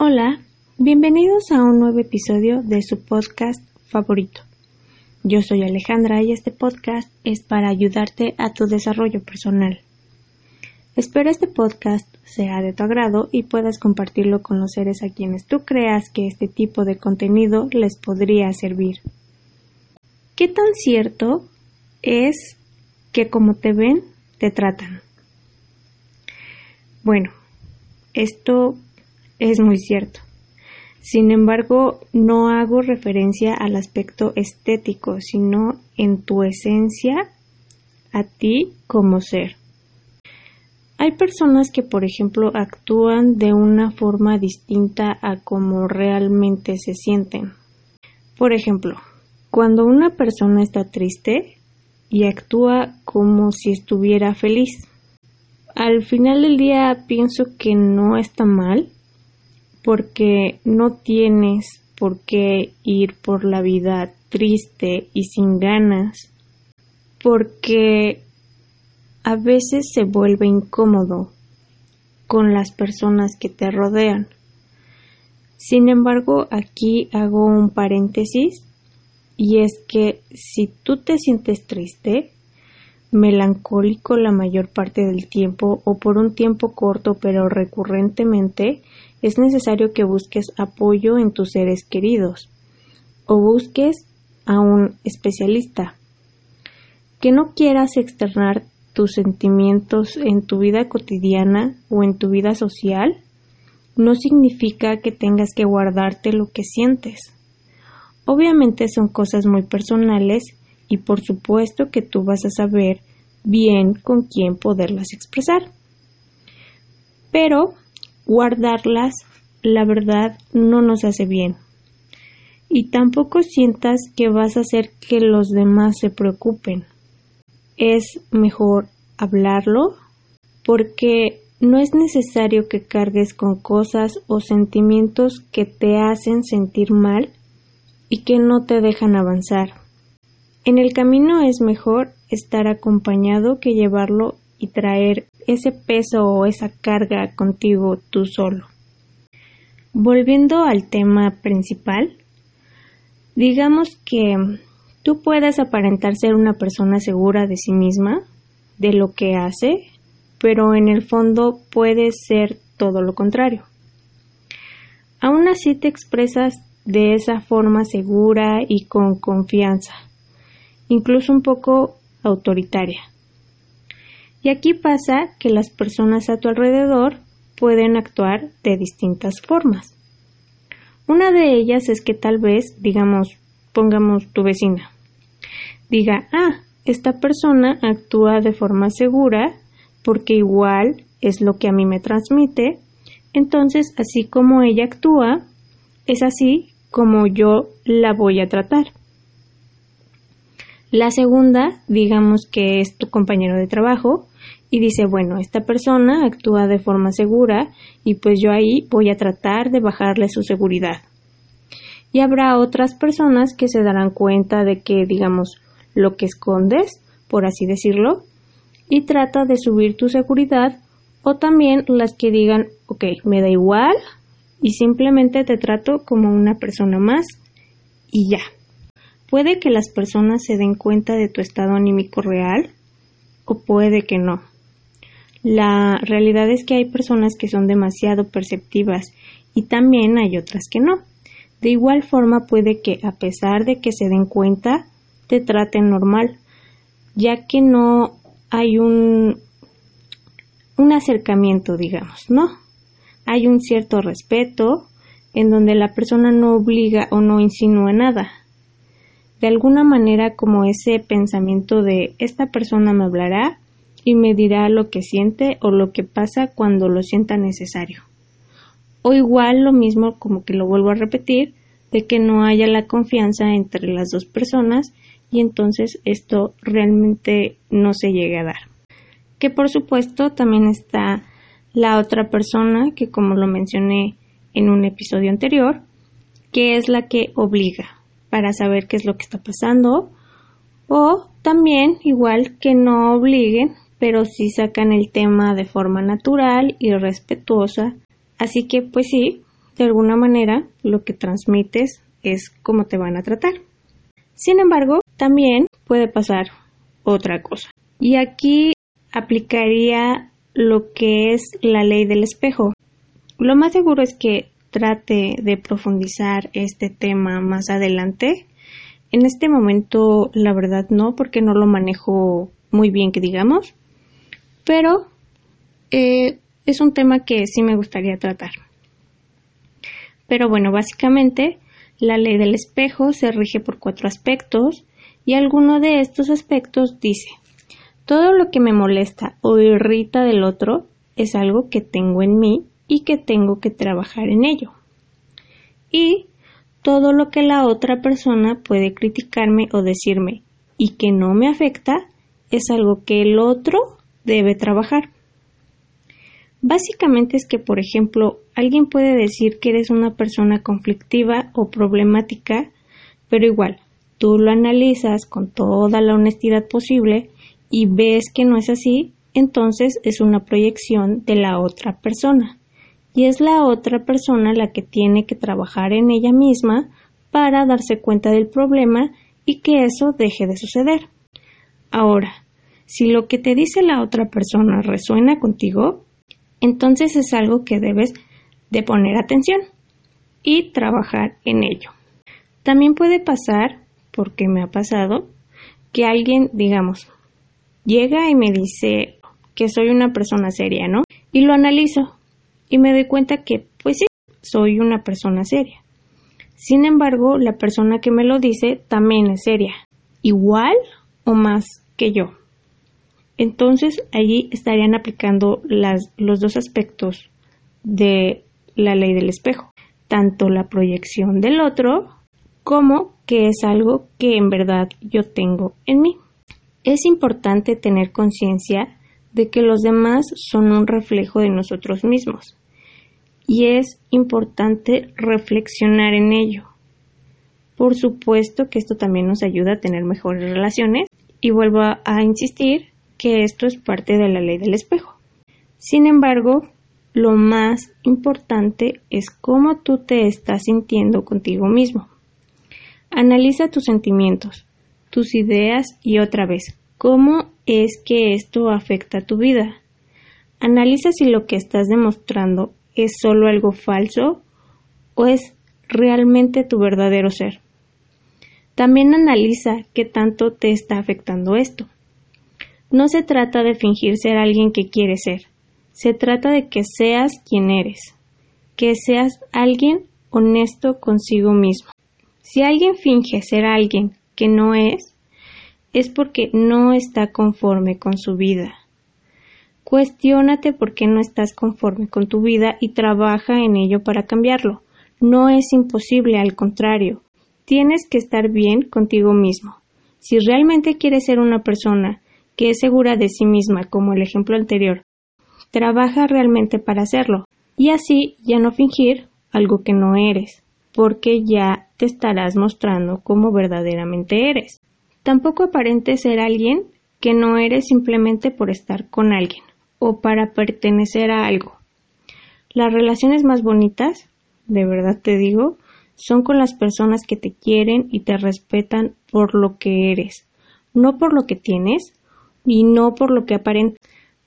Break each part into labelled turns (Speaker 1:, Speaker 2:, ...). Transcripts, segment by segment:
Speaker 1: Hola, bienvenidos a un nuevo episodio de su podcast favorito. Yo soy Alejandra y este podcast es para ayudarte a tu desarrollo personal. Espero este podcast sea de tu agrado y puedas compartirlo con los seres a quienes tú creas que este tipo de contenido les podría servir. ¿Qué tan cierto es que como te ven, te tratan? Bueno, esto es muy cierto. Sin embargo, no hago referencia al aspecto estético, sino en tu esencia a ti como ser. Hay personas que, por ejemplo, actúan de una forma distinta a como realmente se sienten. Por ejemplo, cuando una persona está triste y actúa como si estuviera feliz. Al final del día pienso que no está mal porque no tienes por qué ir por la vida triste y sin ganas, porque a veces se vuelve incómodo con las personas que te rodean. Sin embargo, aquí hago un paréntesis y es que si tú te sientes triste, melancólico la mayor parte del tiempo o por un tiempo corto pero recurrentemente, es necesario que busques apoyo en tus seres queridos o busques a un especialista. Que no quieras externar tus sentimientos en tu vida cotidiana o en tu vida social no significa que tengas que guardarte lo que sientes. Obviamente son cosas muy personales y por supuesto que tú vas a saber bien con quién poderlas expresar. Pero guardarlas, la verdad, no nos hace bien. Y tampoco sientas que vas a hacer que los demás se preocupen. Es mejor hablarlo porque no es necesario que cargues con cosas o sentimientos que te hacen sentir mal y que no te dejan avanzar. En el camino es mejor estar acompañado que llevarlo y traer ese peso o esa carga contigo tú solo. Volviendo al tema principal, digamos que tú puedes aparentar ser una persona segura de sí misma, de lo que hace, pero en el fondo puedes ser todo lo contrario. Aún así te expresas de esa forma segura y con confianza, incluso un poco autoritaria. Y aquí pasa que las personas a tu alrededor pueden actuar de distintas formas. Una de ellas es que tal vez, digamos, pongamos tu vecina, diga, ah, esta persona actúa de forma segura porque igual es lo que a mí me transmite, entonces así como ella actúa, es así como yo la voy a tratar. La segunda, digamos que es tu compañero de trabajo y dice, bueno, esta persona actúa de forma segura y pues yo ahí voy a tratar de bajarle su seguridad. Y habrá otras personas que se darán cuenta de que, digamos, lo que escondes, por así decirlo, y trata de subir tu seguridad o también las que digan, ok, me da igual y simplemente te trato como una persona más y ya. Puede que las personas se den cuenta de tu estado anímico real o puede que no. La realidad es que hay personas que son demasiado perceptivas y también hay otras que no. De igual forma puede que a pesar de que se den cuenta, te traten normal, ya que no hay un, un acercamiento, digamos, ¿no? Hay un cierto respeto en donde la persona no obliga o no insinúa nada, de alguna manera como ese pensamiento de esta persona me hablará y me dirá lo que siente o lo que pasa cuando lo sienta necesario. O igual lo mismo como que lo vuelvo a repetir, de que no haya la confianza entre las dos personas y entonces esto realmente no se llegue a dar. Que por supuesto también está la otra persona que como lo mencioné en un episodio anterior, que es la que obliga, para saber qué es lo que está pasando o también igual que no obliguen pero sí sacan el tema de forma natural y respetuosa así que pues sí de alguna manera lo que transmites es cómo te van a tratar. Sin embargo, también puede pasar otra cosa. Y aquí aplicaría lo que es la ley del espejo. Lo más seguro es que trate de profundizar este tema más adelante. En este momento, la verdad no, porque no lo manejo muy bien, que digamos, pero eh, es un tema que sí me gustaría tratar. Pero bueno, básicamente la ley del espejo se rige por cuatro aspectos y alguno de estos aspectos dice, todo lo que me molesta o irrita del otro es algo que tengo en mí y que tengo que trabajar en ello. Y todo lo que la otra persona puede criticarme o decirme y que no me afecta es algo que el otro debe trabajar. Básicamente es que, por ejemplo, alguien puede decir que eres una persona conflictiva o problemática, pero igual, tú lo analizas con toda la honestidad posible y ves que no es así, entonces es una proyección de la otra persona. Y es la otra persona la que tiene que trabajar en ella misma para darse cuenta del problema y que eso deje de suceder. Ahora, si lo que te dice la otra persona resuena contigo, entonces es algo que debes de poner atención y trabajar en ello. También puede pasar, porque me ha pasado, que alguien, digamos, llega y me dice que soy una persona seria, ¿no? Y lo analizo y me doy cuenta que, pues sí, soy una persona seria. Sin embargo, la persona que me lo dice también es seria, igual o más que yo. Entonces allí estarían aplicando los dos aspectos de la ley del espejo, tanto la proyección del otro como que es algo que en verdad yo tengo en mí. Es importante tener conciencia de que los demás son un reflejo de nosotros mismos y es importante reflexionar en ello. Por supuesto que esto también nos ayuda a tener mejores relaciones y vuelvo a insistir que esto es parte de la ley del espejo. Sin embargo, lo más importante es cómo tú te estás sintiendo contigo mismo. Analiza tus sentimientos, tus ideas y otra vez, cómo es que esto afecta tu vida. Analiza si lo que estás demostrando es solo algo falso o es realmente tu verdadero ser. También analiza qué tanto te está afectando esto. No se trata de fingir ser alguien que quieres ser, se trata de que seas quien eres, que seas alguien honesto consigo mismo. Si alguien finge ser alguien que no es, es porque no está conforme con su vida. Cuestiónate por qué no estás conforme con tu vida y trabaja en ello para cambiarlo. No es imposible, al contrario, tienes que estar bien contigo mismo. Si realmente quieres ser una persona que es segura de sí misma, como el ejemplo anterior, trabaja realmente para hacerlo, y así ya no fingir algo que no eres, porque ya te estarás mostrando como verdaderamente eres. Tampoco aparente ser alguien que no eres simplemente por estar con alguien o para pertenecer a algo. Las relaciones más bonitas, de verdad te digo, son con las personas que te quieren y te respetan por lo que eres, no por lo que tienes y no por lo que aparenta.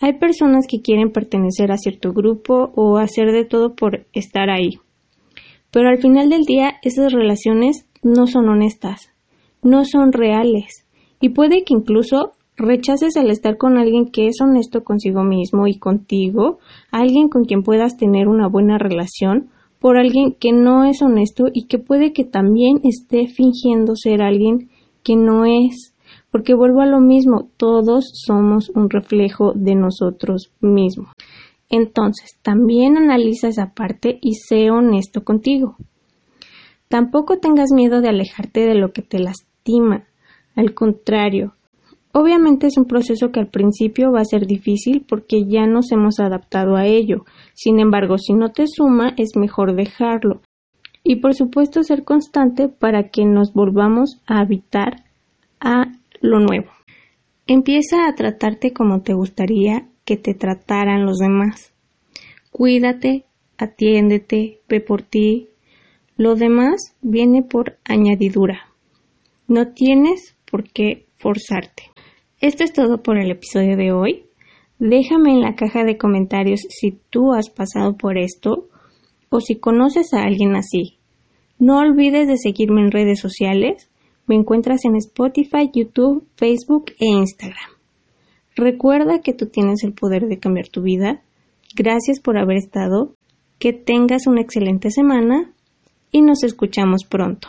Speaker 1: Hay personas que quieren pertenecer a cierto grupo o hacer de todo por estar ahí. Pero al final del día esas relaciones no son honestas, no son reales y puede que incluso rechaces al estar con alguien que es honesto consigo mismo y contigo, alguien con quien puedas tener una buena relación, por alguien que no es honesto y que puede que también esté fingiendo ser alguien que no es porque vuelvo a lo mismo, todos somos un reflejo de nosotros mismos. Entonces, también analiza esa parte y sé honesto contigo. Tampoco tengas miedo de alejarte de lo que te lastima. Al contrario, obviamente es un proceso que al principio va a ser difícil porque ya nos hemos adaptado a ello. Sin embargo, si no te suma, es mejor dejarlo. Y por supuesto ser constante para que nos volvamos a habitar a lo nuevo. Empieza a tratarte como te gustaría que te trataran los demás. Cuídate, atiéndete, ve por ti. Lo demás viene por añadidura. No tienes por qué forzarte. Esto es todo por el episodio de hoy. Déjame en la caja de comentarios si tú has pasado por esto o si conoces a alguien así. No olvides de seguirme en redes sociales. Me encuentras en Spotify, YouTube, Facebook e Instagram. Recuerda que tú tienes el poder de cambiar tu vida. Gracias por haber estado. Que tengas una excelente semana y nos escuchamos pronto.